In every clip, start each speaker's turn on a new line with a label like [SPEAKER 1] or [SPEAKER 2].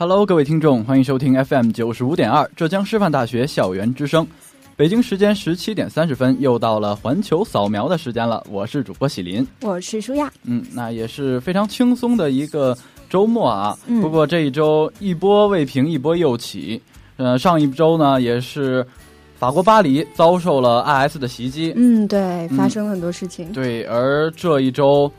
[SPEAKER 1] Hello，各位听众，欢迎收听 FM 九十五点二浙江师范大学校园之声。北京时间十七点三十分，又到了环球扫描的时间了。我是主播喜林，
[SPEAKER 2] 我是舒亚。
[SPEAKER 1] 嗯，那也是非常轻松的一个周末啊。不过这一周一波未平，一波又起。呃，上一周呢，也是法国巴黎遭受了 IS 的袭击。
[SPEAKER 2] 嗯，对，发生了很多事情。
[SPEAKER 1] 对，而这一周。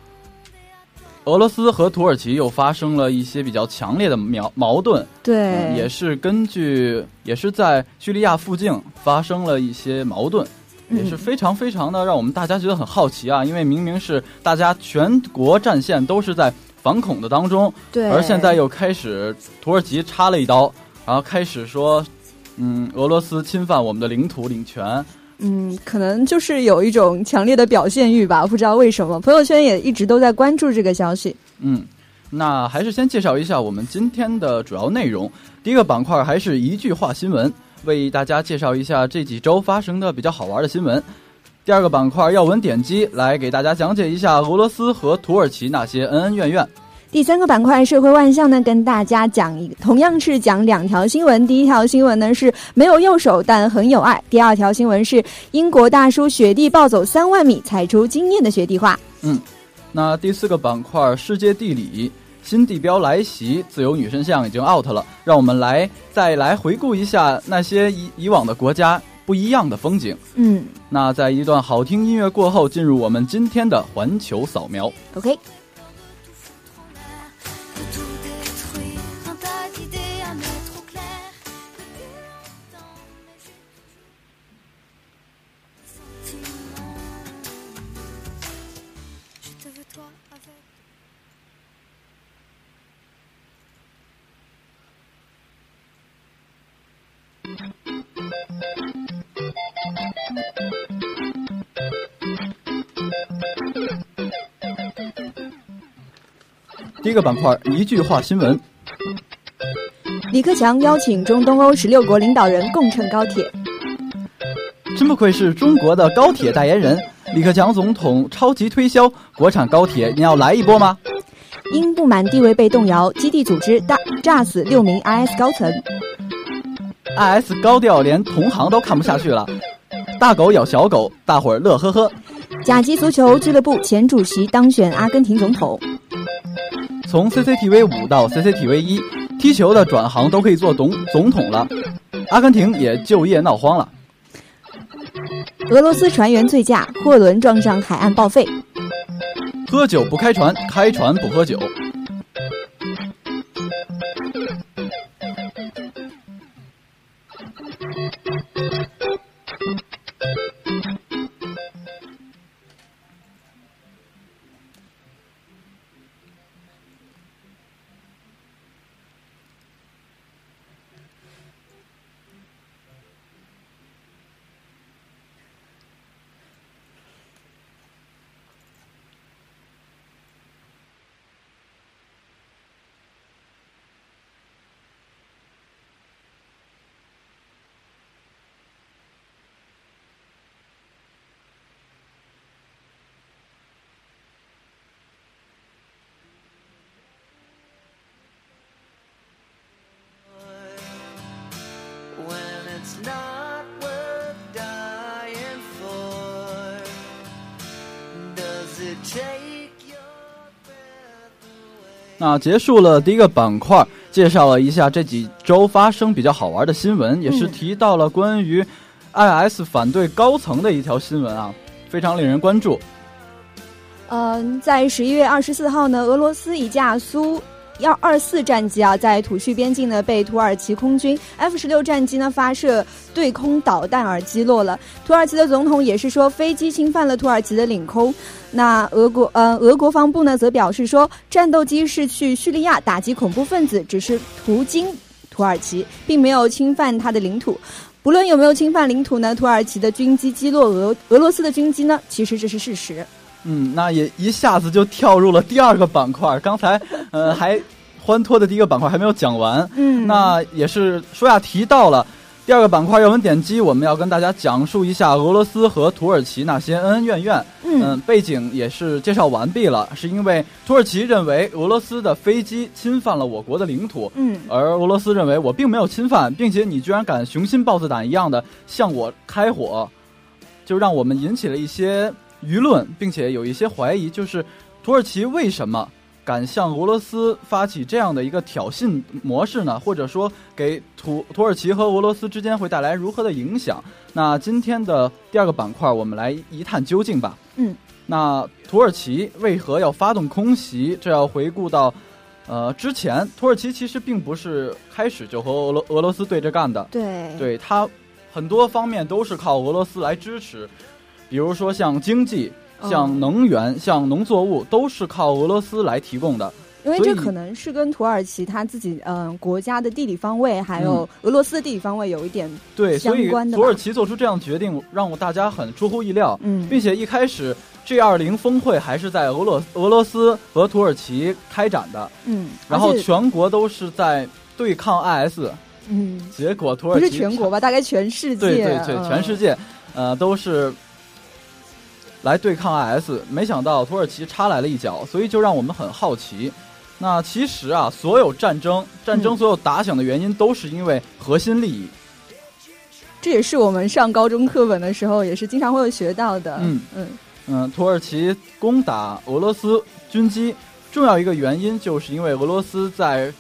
[SPEAKER 1] 俄罗斯和土耳其又发生了一些比较强烈的矛矛盾，
[SPEAKER 2] 对，
[SPEAKER 1] 也是根据也是在叙利亚附近发生了一些矛盾，也是非常非常的让我们大家觉得很好奇啊，因为明明是大家全国战线都是在反恐的当中，
[SPEAKER 2] 对，
[SPEAKER 1] 而现在又开始土耳其插了一刀，然后开始说，嗯，俄罗斯侵犯我们的领土领权。
[SPEAKER 2] 嗯，可能就是有一种强烈的表现欲吧，不知道为什么，朋友圈也一直都在关注这个消息。
[SPEAKER 1] 嗯，那还是先介绍一下我们今天的主要内容。第一个板块还是一句话新闻，为大家介绍一下这几周发生的比较好玩的新闻。第二个板块要闻点击，来给大家讲解一下俄罗斯和土耳其那些恩恩怨怨。
[SPEAKER 2] 第三个板块社会万象呢，跟大家讲一，同样是讲两条新闻。第一条新闻呢是没有右手但很有爱。第二条新闻是英国大叔雪地暴走三万米，踩出惊艳的雪地画。
[SPEAKER 1] 嗯，那第四个板块世界地理新地标来袭，自由女神像已经 out 了，让我们来再来回顾一下那些以以往的国家不一样的风景。
[SPEAKER 2] 嗯，
[SPEAKER 1] 那在一段好听音乐过后，进入我们今天的环球扫描。
[SPEAKER 2] OK。
[SPEAKER 1] 第一个板块，一句话新闻。
[SPEAKER 2] 李克强邀请中东欧十六国领导人共乘高铁。
[SPEAKER 1] 真不愧是中国的高铁代言人，李克强总统超级推销国产高铁，你要来一波吗？
[SPEAKER 2] 因不满地位被动摇，基地组织大炸死六名 IS 高层。
[SPEAKER 1] IS 高调连同行都看不下去了，大狗咬小狗，大伙儿乐呵呵。
[SPEAKER 2] 甲级足球俱乐部前主席当选阿根廷总统。
[SPEAKER 1] 从 CCTV 五到 CCTV 一，踢球的转行都可以做总总统了。阿根廷也就业闹荒了。
[SPEAKER 2] 俄罗斯船员醉驾，货轮撞上海岸报废。
[SPEAKER 1] 喝酒不开船，开船不喝酒。那结束了第一个板块，介绍了一下这几周发生比较好玩的新闻，也是提到了关于 IS 反对高层的一条新闻啊，非常令人关注。
[SPEAKER 2] 嗯、在十一月二十四号呢，俄罗斯一架苏幺二四战机啊，在土叙边境呢被土耳其空军 F 十六战机呢发射对空导弹而击落了。土耳其的总统也是说飞机侵犯了土耳其的领空。那俄国呃俄国防部呢则表示说，战斗机是去叙利亚打击恐怖分子，只是途经土耳其，并没有侵犯他的领土。不论有没有侵犯领土呢，土耳其的军机击落俄俄罗斯的军机呢，其实这是事实。
[SPEAKER 1] 嗯，那也一下子就跳入了第二个板块。刚才呃 还欢脱的第一个板块还没有讲完，
[SPEAKER 2] 嗯，
[SPEAKER 1] 那也是说亚提到了。第二个板块要闻点击，我们要跟大家讲述一下俄罗斯和土耳其那些恩恩怨怨。
[SPEAKER 2] 嗯，
[SPEAKER 1] 背景也是介绍完毕了，是因为土耳其认为俄罗斯的飞机侵犯了我国的领土，
[SPEAKER 2] 嗯，
[SPEAKER 1] 而俄罗斯认为我并没有侵犯，并且你居然敢雄心豹子胆一样的向我开火，就让我们引起了一些舆论，并且有一些怀疑，就是土耳其为什么？敢向俄罗斯发起这样的一个挑衅模式呢？或者说，给土土耳其和俄罗斯之间会带来如何的影响？那今天的第二个板块，我们来一探究竟吧。
[SPEAKER 2] 嗯，
[SPEAKER 1] 那土耳其为何要发动空袭？这要回顾到，呃，之前土耳其其实并不是开始就和俄罗俄罗斯对着干的。
[SPEAKER 2] 对，
[SPEAKER 1] 对它很多方面都是靠俄罗斯来支持，比如说像经济。像能源、像农作物都是靠俄罗斯来提供的，
[SPEAKER 2] 因为这可能是跟土耳其它自己嗯国家的地理方位，还有俄罗斯的地理方位有一点
[SPEAKER 1] 对
[SPEAKER 2] 相关
[SPEAKER 1] 的。土耳其做出这样决定，让我大家很出乎意料，
[SPEAKER 2] 嗯，
[SPEAKER 1] 并且一开始 G 二零峰会还是在俄罗俄罗斯和土耳其开展的，
[SPEAKER 2] 嗯，
[SPEAKER 1] 然后全国都是在对抗 IS，
[SPEAKER 2] 嗯，
[SPEAKER 1] 结果土耳其
[SPEAKER 2] 不是全国吧？大概全世界，
[SPEAKER 1] 对对对，全世界，呃，都是。来对抗 IS，没想到土耳其插来了一脚，所以就让我们很好奇。那其实啊，所有战争、战争所有打响的原因，都是因为核心利益。
[SPEAKER 2] 这也是我们上高中课本的时候，也是经常会有学到的。
[SPEAKER 1] 嗯嗯嗯，土耳其攻打俄罗斯军机，重要一个原因就是因为俄罗斯在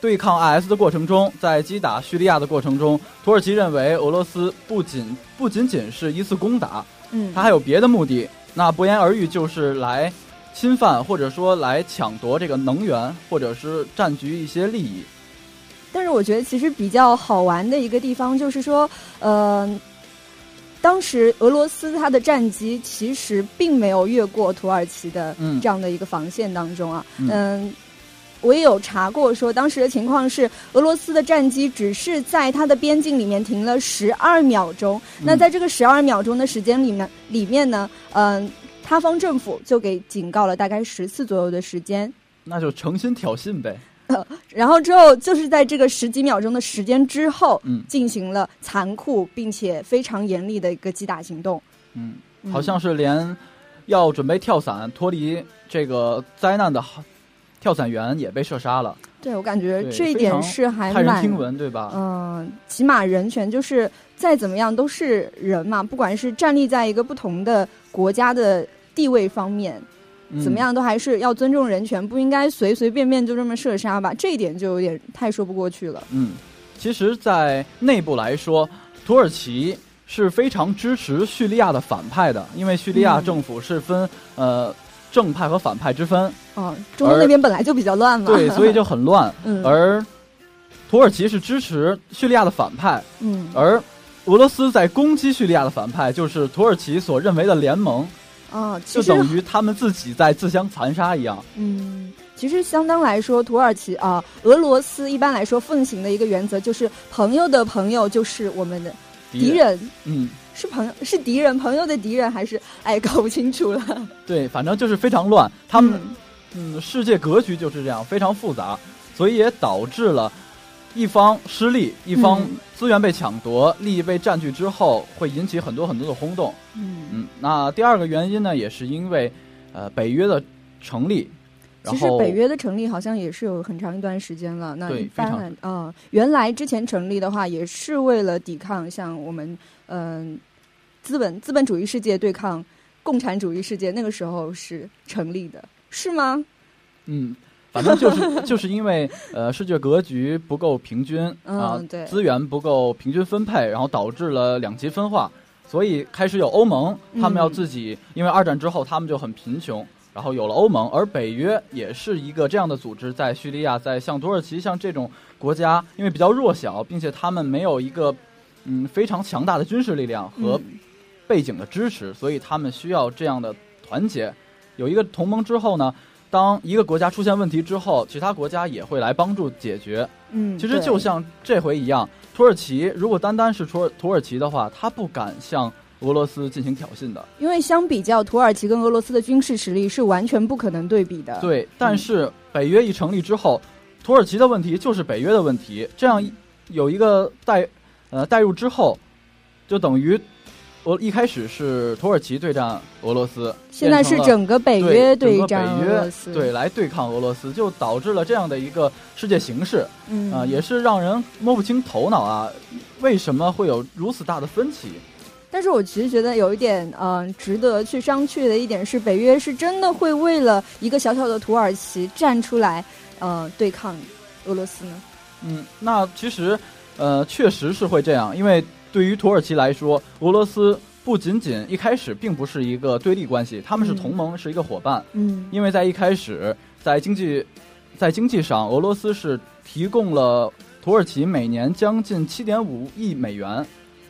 [SPEAKER 1] 对抗 IS 的过程中，在击打叙利亚的过程中，土耳其认为俄罗斯不仅不仅仅是一次攻打。
[SPEAKER 2] 嗯，
[SPEAKER 1] 他还有别的目的，那不言而喻就是来侵犯或者说来抢夺这个能源，或者是占据一些利益。
[SPEAKER 2] 但是我觉得其实比较好玩的一个地方就是说，呃，当时俄罗斯它的战机其实并没有越过土耳其的这样的一个防线当中啊，嗯。我也有查过，说当时的情况是，俄罗斯的战机只是在它的边境里面停了十二秒钟。那在这个十二秒钟的时间里面，里面呢，嗯，他方政府就给警告了大概十次左右的时间。
[SPEAKER 1] 那就诚心挑衅呗。
[SPEAKER 2] 然后之后就是在这个十几秒钟的时间之后，
[SPEAKER 1] 嗯，
[SPEAKER 2] 进行了残酷并且非常严厉的一个击打行动。
[SPEAKER 1] 嗯，好像是连要准备跳伞脱离这个灾难的。跳伞员也被射杀了。
[SPEAKER 2] 对，我感觉这一点是还蛮
[SPEAKER 1] 听闻，对吧？
[SPEAKER 2] 嗯，起码人权就是再怎么样都是人嘛，不管是站立在一个不同的国家的地位方面，怎么样都还是要尊重人权，不应该随随便便就这么射杀吧？这一点就有点太说不过去了。
[SPEAKER 1] 嗯，其实，在内部来说，土耳其是非常支持叙利亚的反派的，因为叙利亚政府是分呃。正派和反派之分，
[SPEAKER 2] 哦，中东那边本来就比较乱嘛，
[SPEAKER 1] 对，所以就很乱。
[SPEAKER 2] 嗯，
[SPEAKER 1] 而土耳其是支持叙利亚的反派，
[SPEAKER 2] 嗯，
[SPEAKER 1] 而俄罗斯在攻击叙利亚的反派，就是土耳其所认为的联盟，
[SPEAKER 2] 啊，
[SPEAKER 1] 就等于他们自己在自相残杀一样。
[SPEAKER 2] 嗯，其实相当来说，土耳其啊，俄罗斯一般来说奉行的一个原则就是，朋友的朋友就是我们的敌人。
[SPEAKER 1] 嗯。
[SPEAKER 2] 是朋友是敌人，朋友的敌人还是哎搞不清楚了。
[SPEAKER 1] 对，反正就是非常乱。他们嗯，世界格局就是这样，非常复杂，所以也导致了一方失利，一方资源被抢夺，利益被占据之后，会引起很多很多的轰动。
[SPEAKER 2] 嗯
[SPEAKER 1] 嗯，那第二个原因呢，也是因为呃北约的成立。
[SPEAKER 2] 其实北约的成立好像也是有很长一段时间了。那一般
[SPEAKER 1] 来
[SPEAKER 2] 啊，原来之前成立的话，也是为了抵抗像我们嗯。资本资本主义世界对抗共产主义世界，那个时候是成立的，是吗？
[SPEAKER 1] 嗯，反正就是 就是因为呃世界格局不够平均啊，
[SPEAKER 2] 对，
[SPEAKER 1] 资源不够平均分配，然后导致了两极分化，所以开始有欧盟，他们要自己，因为二战之后他们就很贫穷，然后有了欧盟，而北约也是一个这样的组织，在叙利亚，在像土耳其像这种国家，因为比较弱小，并且他们没有一个嗯非常强大的军事力量和
[SPEAKER 2] 嗯
[SPEAKER 1] 背景的支持，所以他们需要这样的团结。有一个同盟之后呢，当一个国家出现问题之后，其他国家也会来帮助解决。
[SPEAKER 2] 嗯，
[SPEAKER 1] 其实就像这回一样，土耳其如果单单是土耳土耳其的话，他不敢向俄罗斯进行挑衅的。
[SPEAKER 2] 因为相比较，土耳其跟俄罗斯的军事实力是完全不可能对比的。，
[SPEAKER 1] 对，但是北约一成立之后，土耳其的问题就是北约的问题，这样一有一个代呃带入之后，就等于俄一开始是土耳其对战俄罗斯，
[SPEAKER 2] 现在是整个北约
[SPEAKER 1] 对
[SPEAKER 2] 战俄罗斯。
[SPEAKER 1] 对，来对抗俄罗斯，就导致了这样的一个世界形势
[SPEAKER 2] 嗯
[SPEAKER 1] 啊、也是让人摸不清头脑啊，为什么会有如此大的分歧？
[SPEAKER 2] 但是我其实觉得有一点，呃，值得去商榷的一点是，北约是真的会为了一个小小的土耳其站出来，呃，对抗俄罗斯呢？
[SPEAKER 1] 嗯，那其实，呃，确实是会这样，因为对于土耳其来说，俄罗斯不仅仅一开始并不是一个对立关系，他们是
[SPEAKER 2] 嗯
[SPEAKER 1] 同盟，是一个伙伴。
[SPEAKER 2] 嗯
[SPEAKER 1] 因为在一开始，在经济，在经济上，俄罗斯是提供了土耳其每年将近七点五亿美元，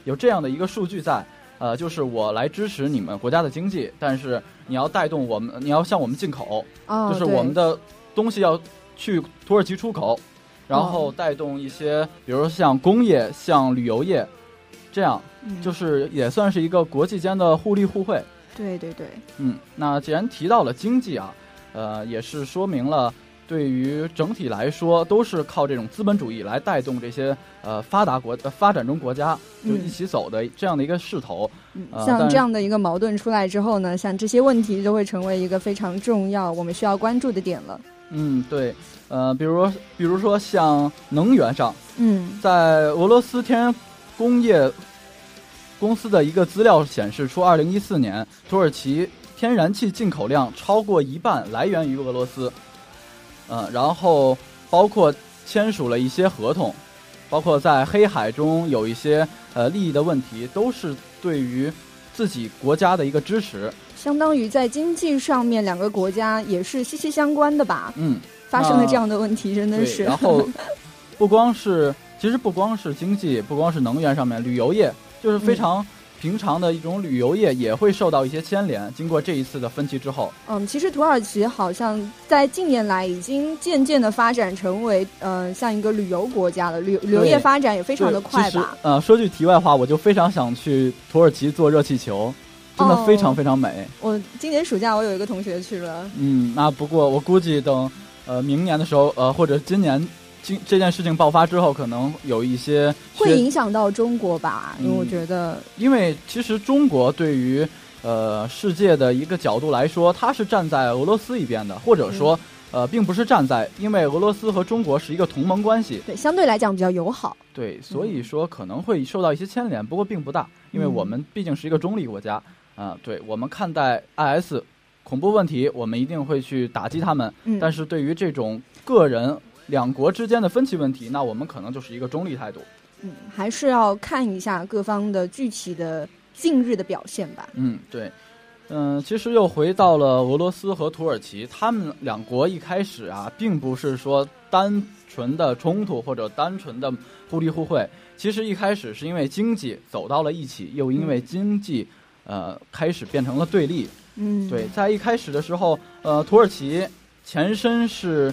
[SPEAKER 1] 有这样的一个数据在。呃，就是我来支持你们国家的经济，但是你要带动我们，你要向我们进口，
[SPEAKER 2] 哦，
[SPEAKER 1] 就是我们的东西要去土耳其出口，然后
[SPEAKER 2] 哦
[SPEAKER 1] 带动一些，比如说像工业、像旅游业，这样
[SPEAKER 2] 嗯
[SPEAKER 1] 就是也算是一个国际间的互利互惠。
[SPEAKER 2] 对对对，
[SPEAKER 1] 嗯，那既然提到了经济啊，呃，也是说明了对于整体来说都是靠这种资本主义来带动这些呃发达国、呃、发展中国家就
[SPEAKER 2] 嗯
[SPEAKER 1] 一起走的这样的一个势头。
[SPEAKER 2] 嗯
[SPEAKER 1] 呃
[SPEAKER 2] 像这样的一个矛盾出来之后呢，像这些问题就会成为一个非常重要我们需要关注的点了。
[SPEAKER 1] 嗯，对，呃，比如比如说像能源上，
[SPEAKER 2] 嗯
[SPEAKER 1] 在俄罗斯天然工业公司的一个资料显示出，二零一四年土耳其天然气进口量超过一半来源于俄罗斯。嗯、然后包括签署了一些合同，包括在黑海中有一些呃利益的问题，都是对于自己国家的一个支持。
[SPEAKER 2] 相当于在经济上面，两个国家也是息息相关的吧？
[SPEAKER 1] 嗯，
[SPEAKER 2] 发生了这样的问题，真的，是。
[SPEAKER 1] 然后不光是，其实不光是经济，不光是能源上面，旅游业就是非常平常的一种旅游业，也会受到一些牵连。经过这一次的分歧之后，
[SPEAKER 2] 嗯，其实土耳其好像在近年来已经渐渐的发展成为呃像一个旅游国家了，旅旅游业发展也非常的快吧？
[SPEAKER 1] 呃，说句题外话，我就非常想去土耳其坐热气球，真的非常
[SPEAKER 2] 哦
[SPEAKER 1] 非常美。
[SPEAKER 2] 我今年暑假我有一个同学去了，
[SPEAKER 1] 嗯，那不过我估计等呃明年的时候，呃或者今年今这件事情爆发之后，可能有一些
[SPEAKER 2] 会影响到中国吧？因为我
[SPEAKER 1] 嗯
[SPEAKER 2] 觉得，
[SPEAKER 1] 因为其实中国对于呃世界的一个角度来说，它是站在俄罗斯一边的，或者说、呃并不是站在，因为俄罗斯和中国是一个同盟关系，
[SPEAKER 2] 对相对来讲比较友好。
[SPEAKER 1] 对，所以说可能会受到一些牵连，不过并不大，因为
[SPEAKER 2] 嗯。
[SPEAKER 1] 我们毕竟是一个中立国家啊、对我们看待 IS 恐怖问题，我们一定会去打击他们，
[SPEAKER 2] 嗯，
[SPEAKER 1] 但是对于这种个人两国之间的分歧问题，那我们可能就是一个中立态度。
[SPEAKER 2] 嗯，还是要看一下各方的具体的近日的表现吧。
[SPEAKER 1] 嗯，对，嗯，其实又回到了俄罗斯和土耳其，他们两国一开始啊，并不是说单纯的冲突或者单纯的互利互惠，其实一开始是因为经济走到了一起，又因为经济呃开始变成了对立。
[SPEAKER 2] 嗯，
[SPEAKER 1] 对，在一开始的时候，呃，土耳其前身是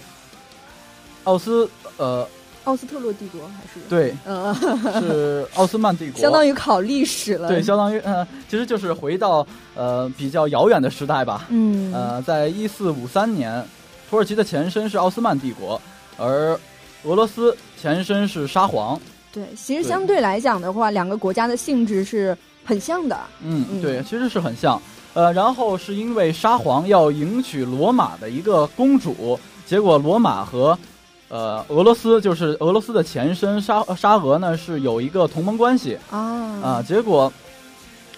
[SPEAKER 1] 奥斯呃
[SPEAKER 2] 奥斯特洛帝国还是？
[SPEAKER 1] 对
[SPEAKER 2] 呃，
[SPEAKER 1] 是奥斯曼帝国，
[SPEAKER 2] 相当于考历史了。
[SPEAKER 1] 对，相当于呃，其实就是回到呃比较遥远的时代吧。
[SPEAKER 2] 嗯，
[SPEAKER 1] 呃，在一四五三年，土耳其的前身是奥斯曼帝国，而俄罗斯前身是沙皇。
[SPEAKER 2] 对，其实相对来讲的话，两个国家的性质是很像的。
[SPEAKER 1] 嗯，
[SPEAKER 2] 嗯。
[SPEAKER 1] 对，其实是很像。呃，然后是因为沙皇要迎娶罗马的一个公主，结果罗马和呃俄罗斯，就是俄罗斯的前身沙沙俄呢，是有一个同盟关系。
[SPEAKER 2] 啊。
[SPEAKER 1] 啊、结果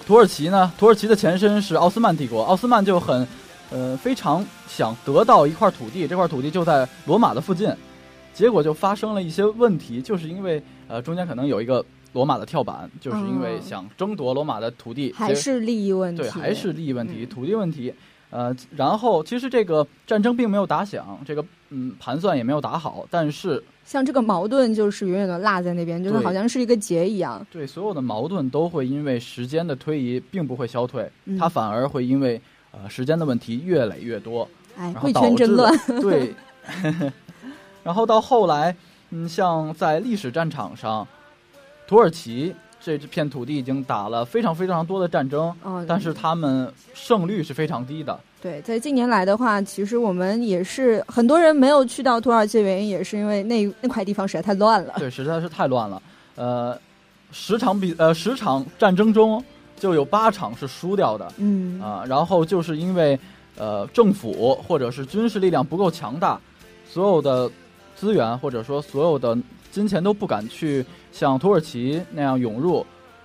[SPEAKER 1] 土耳其呢，土耳其的前身是奥斯曼帝国，奥斯曼就很呃非常想得到一块土地，这块土地就在罗马的附近，结果就发生了一些问题，就是因为呃中间可能有一个罗马的跳板，就是因为
[SPEAKER 2] 哦
[SPEAKER 1] 想争夺罗马的土地，
[SPEAKER 2] 还是利益问题。
[SPEAKER 1] 对，还是利益问题、
[SPEAKER 2] 嗯
[SPEAKER 1] 土地问题。呃，然后其实这个战争并没有打响，这个嗯盘算也没有打好，但是
[SPEAKER 2] 像这个矛盾就是永远的落在那边，就是好像是一个结一样。
[SPEAKER 1] 对所有的矛盾都会因为时间的推移，并不会消退，
[SPEAKER 2] 嗯
[SPEAKER 1] 它反而会因为呃时间的问题越累越多。
[SPEAKER 2] 哎，
[SPEAKER 1] 然后导致了
[SPEAKER 2] 圈真乱。
[SPEAKER 1] 对，然后到后来，嗯，像在历史战场上，土耳其这片土地已经打了非常非常多的战争，
[SPEAKER 2] 哦，
[SPEAKER 1] 但是他们胜率是非常低的。
[SPEAKER 2] 对，在近年来的话，其实我们也是很多人没有去到土耳其的原因，也是因为那那块地方实在太乱了。
[SPEAKER 1] 对，实在是太乱了。呃，十场比呃十场战争中就有八场是输掉的
[SPEAKER 2] 嗯
[SPEAKER 1] 啊、然后就是因为呃政府或者是军事力量不够强大，所有的资源或者说所有的金钱都不敢去像土耳其那样涌入，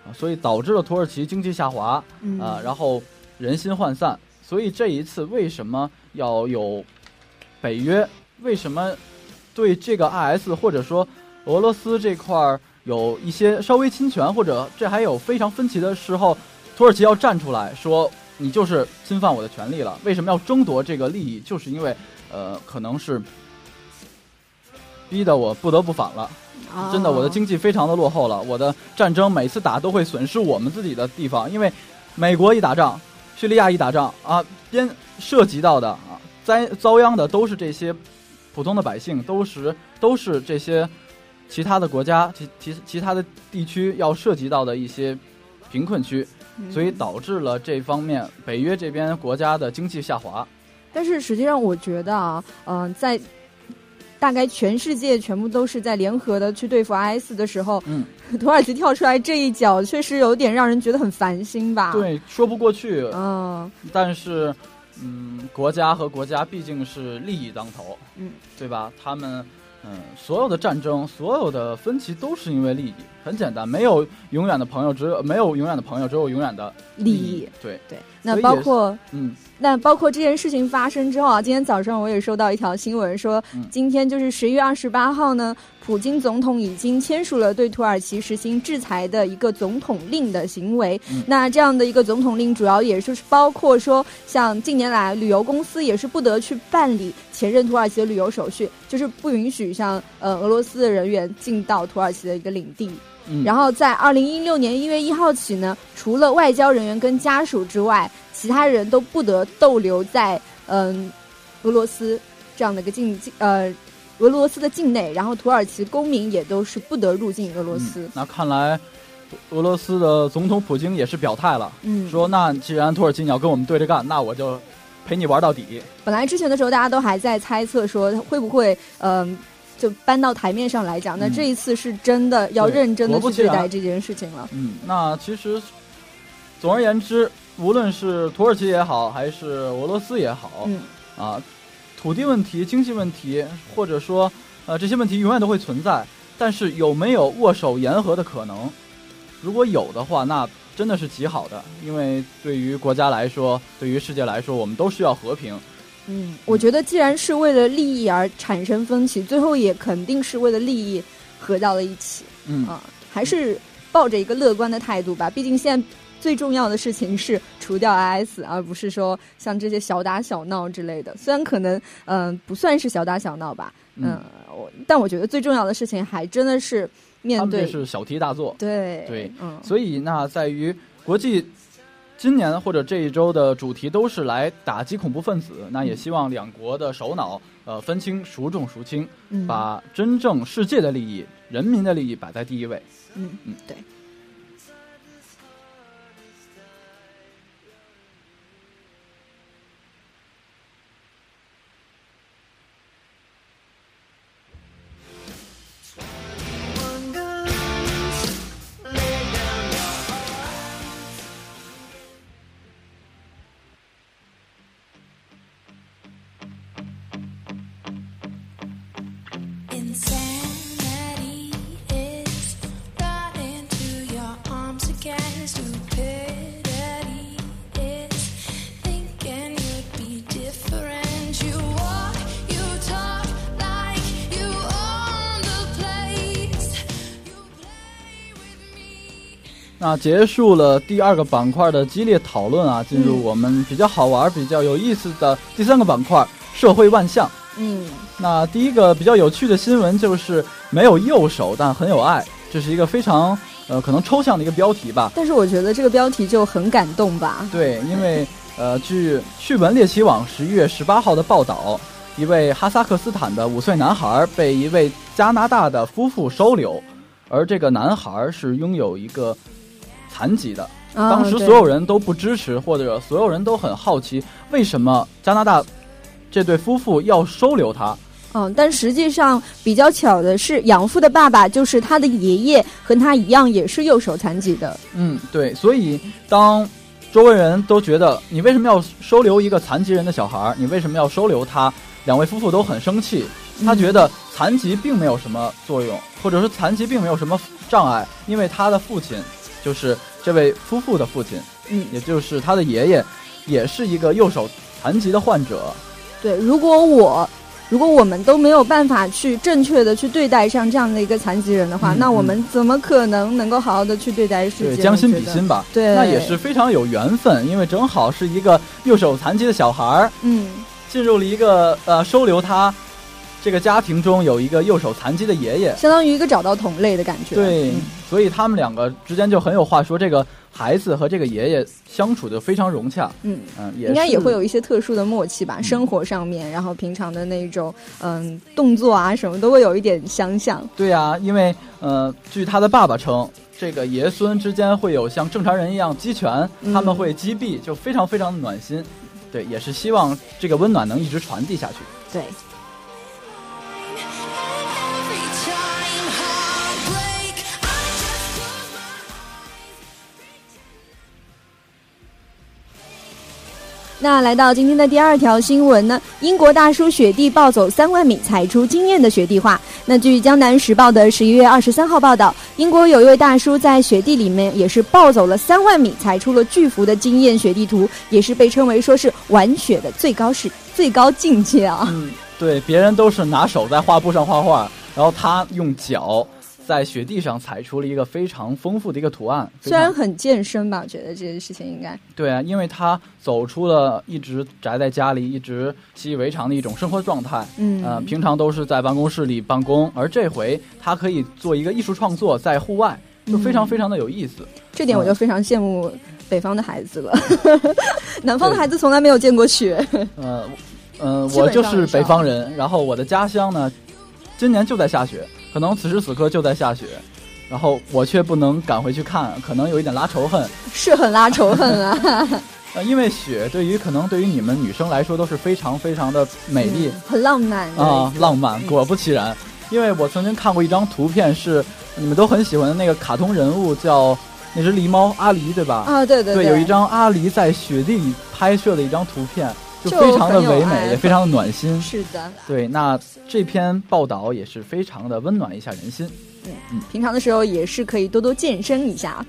[SPEAKER 1] 啊所以导致了土耳其经济下滑
[SPEAKER 2] 嗯
[SPEAKER 1] 啊、然后人心涣散。所以这一次为什么要有北约？为什么对这个 IS 或者说俄罗斯这块儿有一些稍微侵权，或者这还有非常分歧的时候，土耳其要站出来说你就是侵犯我的权利了。为什么要争夺这个利益？就是因为呃，可能是逼得我不得不反了。真的，我的经济非常的落后了。我的战争每次打都会损失我们自己的地方，因为美国一打仗，叙利亚一打仗啊，边涉及到的啊灾遭殃的都是这些普通的百姓，都是都是这些其他的国家、其其其他的地区要涉及到的一些贫困区，所以导致了这方面北约这边国家的经济下滑。
[SPEAKER 2] 但是实际上，我觉得啊，嗯、在大概全世界全部都是在联合的去对付 IS 的时候，
[SPEAKER 1] 嗯，
[SPEAKER 2] 土耳其跳出来这一脚，确实有点让人觉得很烦心吧？，
[SPEAKER 1] 对，说不过去，
[SPEAKER 2] 嗯
[SPEAKER 1] 但是，嗯，国家和国家毕竟是利益当头，
[SPEAKER 2] 嗯，
[SPEAKER 1] 对吧？他们，嗯，所有的战争，所有的分歧都是因为利益。很简单，没有永远的朋友，只有没有永远的朋友，只有永远的
[SPEAKER 2] 利
[SPEAKER 1] 益
[SPEAKER 2] 益。
[SPEAKER 1] 对，
[SPEAKER 2] 对，那包括
[SPEAKER 1] 嗯，
[SPEAKER 2] 那包括这件事情发生之后啊，今天早上我也收到一条新闻说，
[SPEAKER 1] 嗯
[SPEAKER 2] 今天就是十一月二十八号呢，普京总统已经签署了对土耳其实行制裁的一个总统令的行为。
[SPEAKER 1] 嗯
[SPEAKER 2] 那这样的一个总统令，主要也就是包括说，像近年来旅游公司也是不得去办理前任土耳其的旅游手续，就是不允许像呃俄罗斯的人员进到土耳其的一个领地。
[SPEAKER 1] 嗯
[SPEAKER 2] 然后在二零一六年一月一号起呢，除了外交人员跟家属之外，其他人都不得逗留在嗯俄罗斯这样的一个境境呃俄罗斯的境内，然后土耳其公民也都是不得入境俄罗斯
[SPEAKER 1] 嗯。那看来俄罗斯的总统普京也是表态了，
[SPEAKER 2] 嗯，
[SPEAKER 1] 说那既然土耳其你要跟我们对着干，那我就陪你玩到底。
[SPEAKER 2] 本来之前的时候大家都还在猜测说会不会嗯。就搬到台面上来讲，那
[SPEAKER 1] 嗯
[SPEAKER 2] 这一次是真的要认真的去对待这件事情了。
[SPEAKER 1] 嗯，那其实总而言之，无论是土耳其也好，还是俄罗斯也好，
[SPEAKER 2] 嗯
[SPEAKER 1] 啊，土地问题、经济问题，或者说呃这些问题永远都会存在。但是有没有握手言和的可能？如果有的话，那真的是极好的，因为对于国家来说，对于世界来说，我们都需要和平。
[SPEAKER 2] 嗯，我觉得既然是为了利益而产生分歧，最后也肯定是为了利益合到了一起
[SPEAKER 1] 嗯，
[SPEAKER 2] 啊，还是抱着一个乐观的态度吧。毕竟现在最重要的事情是除掉 IS，而不是说像这些小打小闹之类的。虽然可能嗯、不算是小打小闹吧，嗯，我但我觉得最重要的事情还真的是面对
[SPEAKER 1] 是小题大做。
[SPEAKER 2] 对
[SPEAKER 1] 对，
[SPEAKER 2] 嗯，
[SPEAKER 1] 所以那在于国际今年或者这一周的主题都是来打击恐怖分子，那也希望两国的首脑呃分清孰重孰轻，
[SPEAKER 2] 嗯
[SPEAKER 1] 把真正世界的利益、人民的利益摆在第一位。
[SPEAKER 2] 嗯
[SPEAKER 1] 嗯
[SPEAKER 2] 对。
[SPEAKER 1] 那结束了第二个板块的激烈讨论啊，进入我们比较好玩、比较有意思的第三个板块——社会万象。
[SPEAKER 2] 嗯，
[SPEAKER 1] 那第一个比较有趣的新闻就是没有右手，但很有爱，这是一个非常呃可能抽象的一个标题吧。
[SPEAKER 2] 但是我觉得这个标题就很感动吧。
[SPEAKER 1] 对，因为呃，据趣闻猎奇网十一月十八号的报道，一位哈萨克斯坦的五岁男孩被一位加拿大的夫妇收留，而这个男孩是拥有一个残疾的。
[SPEAKER 2] 啊
[SPEAKER 1] 当时所有人都不支持，或者所有人都很好奇，为什么加拿大这对夫妇要收留他？
[SPEAKER 2] 嗯，但实际上比较巧的是，养父的爸爸就是他的爷爷，和他一样也是右手残疾的。
[SPEAKER 1] 嗯，对，所以当周围人都觉得你为什么要收留一个残疾人的小孩儿？你为什么要收留他？两位夫妇都很生气，他觉得残疾并没有什么作用，或者说残疾并没有什么障碍，因为他的父亲就是这位夫妇的父亲，
[SPEAKER 2] 嗯，
[SPEAKER 1] 也就是他的爷爷，也是一个右手残疾的患者。
[SPEAKER 2] 对，如果我。如果我们都没有办法去正确的去对待像这样的一个残疾人的话，
[SPEAKER 1] 嗯
[SPEAKER 2] 那我们怎么可能能够好好的去对待世
[SPEAKER 1] 对，
[SPEAKER 2] 界？
[SPEAKER 1] 将心比心吧。
[SPEAKER 2] 对，
[SPEAKER 1] 那也是非常有缘分，因为正好是一个右手残疾的小孩儿
[SPEAKER 2] 嗯，
[SPEAKER 1] 进入了一个呃收留他这个家庭中有一个右手残疾的爷爷，
[SPEAKER 2] 相当于一个找到同类的感觉。
[SPEAKER 1] 对，
[SPEAKER 2] 嗯
[SPEAKER 1] 所以他们两个之间就很有话说。这个孩子和这个爷爷相处的非常融洽，
[SPEAKER 2] 嗯，
[SPEAKER 1] 嗯，也
[SPEAKER 2] 应该也会有一些特殊的默契吧，
[SPEAKER 1] 嗯
[SPEAKER 2] 生活上面，然后平常的那种嗯动作啊什么都会有一点相像。
[SPEAKER 1] 对呀、因为呃，据他的爸爸称，这个爷孙之间会有像正常人一样击拳，
[SPEAKER 2] 嗯
[SPEAKER 1] 他们会击臂，就非常非常的暖心。对，也是希望这个温暖能一直传递下去。
[SPEAKER 2] 对，那来到今天的第二条新闻呢，英国大叔雪地暴走三万米，踩出惊艳的雪地画。那据《江南时报》的十一月二十三号报道，英国有一位大叔在雪地里面也是暴走了三万米，踩出了巨幅的惊艳雪地图，也是被称为说是玩雪的最高是最高境界啊。
[SPEAKER 1] 嗯，对，别人都是拿手在画布上画画，然后他用脚在雪地上踩出了一个非常丰富的一个图案。
[SPEAKER 2] 虽然很健身吧，我觉得这件事情应该
[SPEAKER 1] 对啊，因为他走出了一直宅在家里、一直习以为常的一种生活状态。
[SPEAKER 2] 嗯
[SPEAKER 1] 呃，平常都是在办公室里办公，而这回他可以做一个艺术创作，在户外，就非常
[SPEAKER 2] 嗯
[SPEAKER 1] 非常的有意思。
[SPEAKER 2] 这点我就非常羡慕北方的孩子了，南方的孩子从来没有见过雪。
[SPEAKER 1] 呃，呃，我就是北方人，然后我的家乡呢，今年就在下雪，可能此时此刻就在下雪，然后我却不能赶回去看，可能有一点拉仇恨。
[SPEAKER 2] 是很拉仇恨啊，
[SPEAKER 1] 呃，因为雪对于可能对于你们女生来说都是非常非常的美丽
[SPEAKER 2] 嗯很浪漫
[SPEAKER 1] 啊、浪漫。果不其然，因为我曾经看过一张图片，是你们都很喜欢的那个卡通人物，叫那只狸猫阿狸，对吧？
[SPEAKER 2] 啊，对对
[SPEAKER 1] 对，有一张阿狸在雪地里拍摄的一张图片，就
[SPEAKER 2] 就
[SPEAKER 1] 非常的唯美，也非常的暖心。
[SPEAKER 2] 是的，
[SPEAKER 1] 对，那这篇报道也是非常的温暖一下人心。
[SPEAKER 2] 嗯嗯平常的时候也是可以多多健身一下。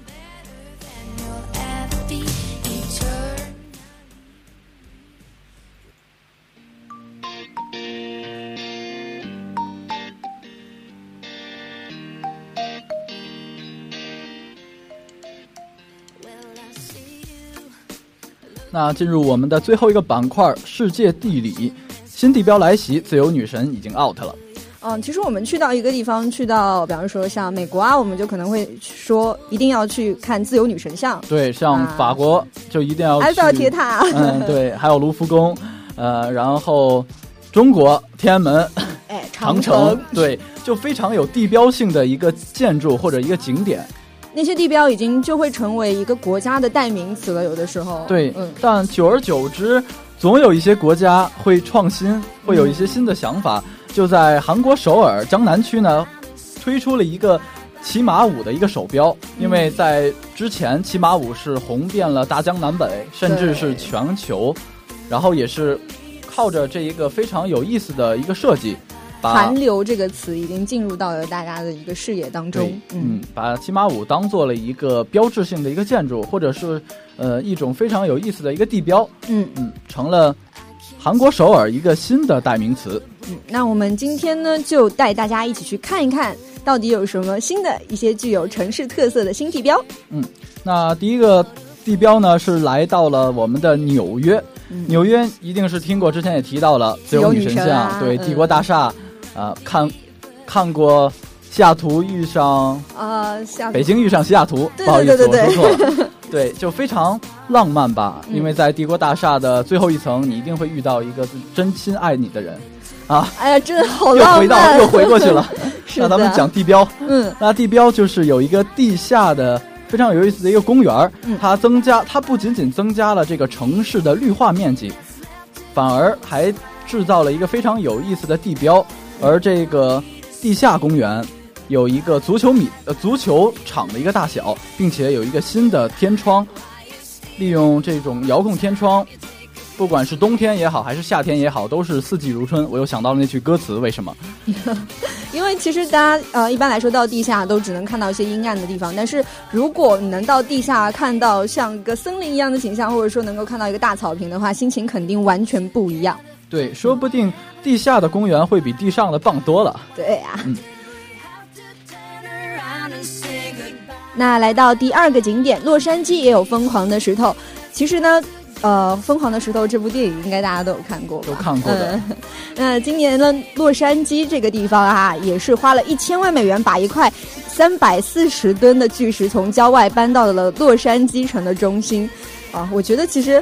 [SPEAKER 1] 那进入我们的最后一个板块——世界地理，新地标来袭，自由女神已经 out 了。
[SPEAKER 2] 嗯，其实我们去到一个地方，去到比方说像美国啊，我们就可能会说一定要去看自由女神像、
[SPEAKER 1] 对，像
[SPEAKER 2] 啊
[SPEAKER 1] 法国就一定要
[SPEAKER 2] 埃菲尔铁塔。
[SPEAKER 1] 嗯，对，还有卢浮宫，呃，然后中国天安门、
[SPEAKER 2] 哎，
[SPEAKER 1] 长
[SPEAKER 2] 城，
[SPEAKER 1] 对，就非常有地标性的一个建筑或者一个景点。
[SPEAKER 2] 那些地标已经就会成为一个国家的代名词了，有的时候。
[SPEAKER 1] 对，
[SPEAKER 2] 嗯，
[SPEAKER 1] 但久而久之，总有一些国家会创新，会有一些新的想法。就在韩国首尔江南区呢，推出了一个骑马舞的一个手标，因为在之前骑马舞是红遍了大江南北，甚至是全球，然后也是靠着这一个非常有意思的一个设计，把
[SPEAKER 2] 韩流这个词已经进入到了大家的一个视野当中。，
[SPEAKER 1] 嗯，把骑马舞当做了一个标志性的一个建筑，或者是呃一种非常有意思的一个地标，
[SPEAKER 2] 嗯
[SPEAKER 1] 嗯，成了韩国首尔一个新的代名词。
[SPEAKER 2] 嗯，那我们今天呢，就带大家一起去看一看到底有什么新的一些具有城市特色的新地标？
[SPEAKER 1] 嗯那第一个地标呢是来到了我们的纽约，
[SPEAKER 2] 嗯
[SPEAKER 1] 纽约一定是听过，之前也提到了自由女神像，对，
[SPEAKER 2] 嗯
[SPEAKER 1] 帝国大厦，啊、看看过西雅图遇上
[SPEAKER 2] 啊，下
[SPEAKER 1] 北京遇上西雅图，
[SPEAKER 2] 对
[SPEAKER 1] 不好意思，我说错了。对，就非常浪漫吧，
[SPEAKER 2] 嗯
[SPEAKER 1] 因为在帝国大厦的最后一层，你一定会遇到一个真心爱你的人，啊，
[SPEAKER 2] 哎呀，真的好
[SPEAKER 1] 又回到，又回过去了。那咱们讲地标，
[SPEAKER 2] 嗯
[SPEAKER 1] 那地标就是有一个地下的非常有意思的一个公园它增加，它不仅仅增加了这个城市的绿化面积，反而还制造了一个非常有意思的地标。而这个地下公园有一个足球米呃足球场的一个大小，并且有一个新的天窗，利用这种遥控天窗。不管是冬天也好，还是夏天也好，都是四季如春。我又想到了那句歌词，为什么？
[SPEAKER 2] 因为其实大家呃一般来说到地下都只能看到一些阴暗的地方，但是如果你能到地下看到像个森林一样的景象，或者说能够看到一个大草坪的话，心情肯定完全不一样。
[SPEAKER 1] 对，说不定地下的公园会比地上的棒多了。
[SPEAKER 2] 对呀.那来到第二个景点，洛杉矶也有疯狂的石头。其实呢，呃，《疯狂的石头》这部电影应该大家都有看过吧，
[SPEAKER 1] 都看过的
[SPEAKER 2] 嗯，那今年呢，洛杉矶这个地方啊，也是花了一千万美元，把一块三百四十吨的巨石从郊外搬到了洛杉矶城的中心。啊，我觉得其实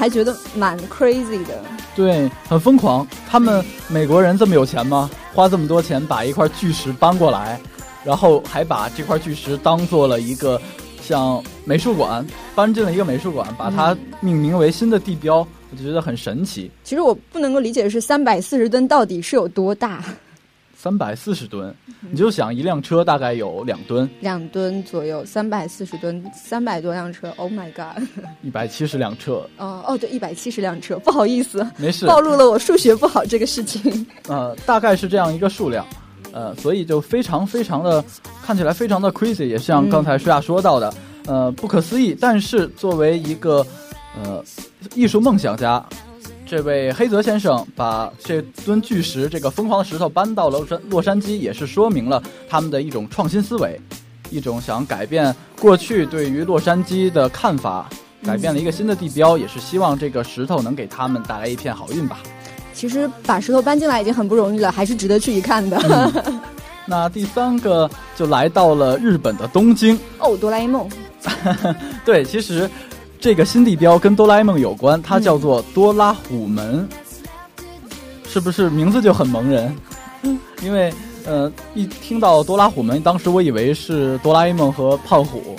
[SPEAKER 2] 还觉得蛮 crazy 的。
[SPEAKER 1] 对，很疯狂。他们美国人这么有钱吗？花这么多钱把一块巨石搬过来，然后还把这块巨石当做了一个像美术馆，搬进了一个美术馆，把它命名为新的地标，我就觉得很神奇。
[SPEAKER 2] 其实我不能够理解的是，三百四十吨到底是有多大？
[SPEAKER 1] 三百四十吨，你就想一辆车大概有两吨，
[SPEAKER 2] 两吨左右，三百四十吨，三百多辆车。Oh my god！
[SPEAKER 1] 一百七十辆车，
[SPEAKER 2] 哦哦，对，一百七十辆车，不好意思，
[SPEAKER 1] 没事，
[SPEAKER 2] 暴露了我数学不好这个事情。
[SPEAKER 1] 呃，大概是这样一个数量，呃，所以就非常非常的看起来非常的 crazy，也像刚才舒亚说到的，呃，不可思议。但是作为一个呃艺术梦想家，这位黑泽先生把这尊巨石这个疯狂的石头搬到洛杉洛杉矶，也是说明了他们的一种创新思维，一种想改变过去对于洛杉矶的看法。改变了一个新的地标，也是希望这个石头能给他们带来一片好运吧。
[SPEAKER 2] 其实把石头搬进来已经很不容易了，还是值得去一看的。
[SPEAKER 1] 那第三个就来到了日本的东京。
[SPEAKER 2] 哦，哆啦 A 梦，
[SPEAKER 1] 对，其实这个新地标跟哆啦 A 梦有关，它叫做多啦虎门，是不是名字就很萌人？因为呃，一听到哆啦虎门，当时我以为是哆啦 A 梦和胖虎，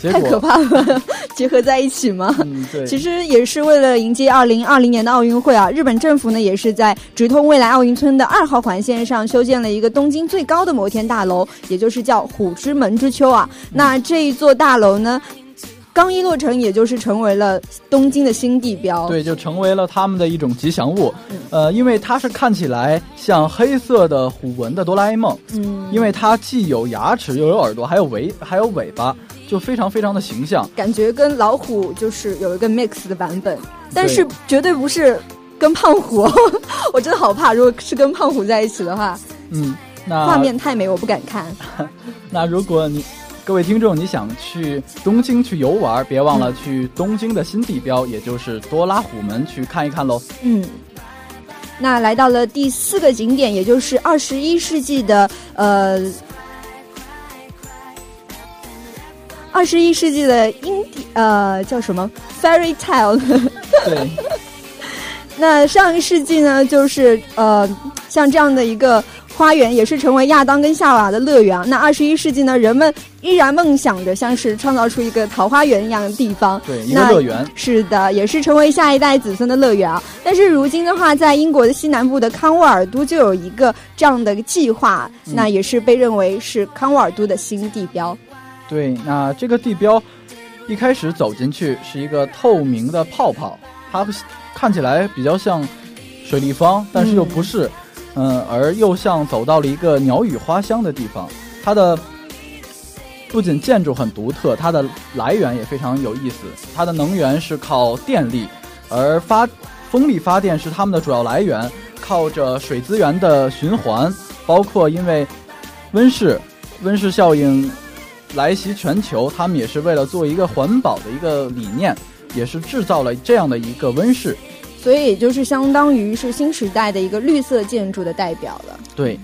[SPEAKER 1] 结果
[SPEAKER 2] 太可怕了，结合在一起吗？
[SPEAKER 1] 嗯，对，
[SPEAKER 2] 其实也是为了迎接二零二零年的奥运会啊，日本政府呢也是在直通未来奥运村的二号环线上修建了一个东京最高的摩天大楼，也就是叫虎之门之丘啊。那这一座大楼呢，刚一落成，也就是成为了东京的新地标。
[SPEAKER 1] 对，就成为了他们的一种吉祥物
[SPEAKER 2] 嗯。
[SPEAKER 1] 呃，因为它是看起来像黑色的虎纹的哆啦 A 梦，
[SPEAKER 2] 嗯，
[SPEAKER 1] 因为它既有牙齿又有耳朵，还有尾还有尾巴，就非常非常的形象。
[SPEAKER 2] 感觉跟老虎就是有一个 mix 的版本，但是绝对不是跟胖虎、哦，我真的好怕，如果是跟胖虎在一起的话，
[SPEAKER 1] 嗯，那
[SPEAKER 2] 画面太美，我不敢看。
[SPEAKER 1] 那如果你各位听众你想去东京去游玩，别忘了去东京的新地标，也就是多拉虎门去看一看喽。
[SPEAKER 2] 嗯，那来到了第四个景点，也就是二十一世纪的呃，二十一世纪的英呃叫什么 fairy tale？
[SPEAKER 1] 对，
[SPEAKER 2] 那上一世纪呢，就是呃像这样的一个。花园也是成为亚当跟夏娃的乐园啊。那二十一世纪呢，人们依然梦想着像是创造出一个桃花源一样的地方，
[SPEAKER 1] 对，一个
[SPEAKER 2] 那
[SPEAKER 1] 乐园。
[SPEAKER 2] 是的，也是成为下一代子孙的乐园啊。但是如今的话，在英国的西南部的康沃尔都就有一个这样的计划，
[SPEAKER 1] 嗯
[SPEAKER 2] 那也是被认为是康沃尔都的新地标。
[SPEAKER 1] 对，那这个地标一开始走进去是一个透明的泡泡，它看起来比较像水立方，但是又不是。嗯，嗯而又像走到了一个鸟语花香的地方。它的不仅建筑很独特，它的来源也非常有意思。它的能源是靠电力，而发风力发电是他们的主要来源，靠着水资源的循环，包括因为温室，温室效应来袭全球，他们也是为了做一个环保的一个理念，也是制造了这样的一个温室。
[SPEAKER 2] 所以也就是相当于是新时代的一个绿色建筑的代表了。
[SPEAKER 1] 对。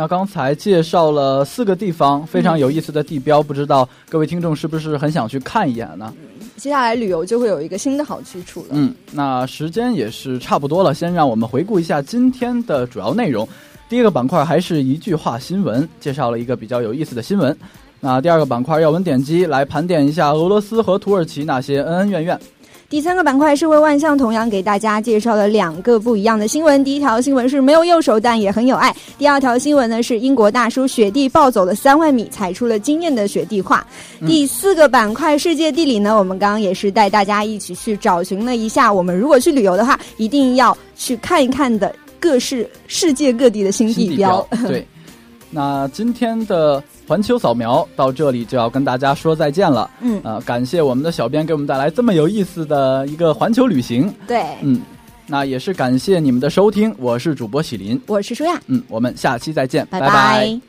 [SPEAKER 1] 那刚才介绍了四个地方，非常有意思的地标，不知道各位听众是不是很想去看一眼呢？
[SPEAKER 2] 接下来旅游就会有一个新的好去处了。
[SPEAKER 1] 嗯，那时间也是差不多了，先让我们回顾一下今天的主要内容。第一个板块还是一句话新闻，介绍了一个比较有意思的新闻。那第二个板块要闻点击来盘点一下俄罗斯和土耳其那些恩恩怨怨。
[SPEAKER 2] 第三个板块社会万象，同样给大家介绍了两个不一样的新闻。第一条新闻是没有右手，但也很有爱。第二条新闻呢是英国大叔雪地暴走了三万米，踩出了惊艳的雪地画。第四个板块世界地理呢，我们刚刚也是带大家一起去找寻了一下，我们如果去旅游的话，一定要去看一看的各式世界各地的新地标。
[SPEAKER 1] 对，那今天的环球扫描到这里就要跟大家说再见了。
[SPEAKER 2] 嗯
[SPEAKER 1] 呃，感谢我们的小编给我们带来这么有意思的一个环球旅行。
[SPEAKER 2] 对，
[SPEAKER 1] 嗯，那也是感谢你们的收听，我是主播喜林。
[SPEAKER 2] 我是舒亚，
[SPEAKER 1] 嗯，我们下期再见，
[SPEAKER 2] 拜
[SPEAKER 1] 拜
[SPEAKER 2] 拜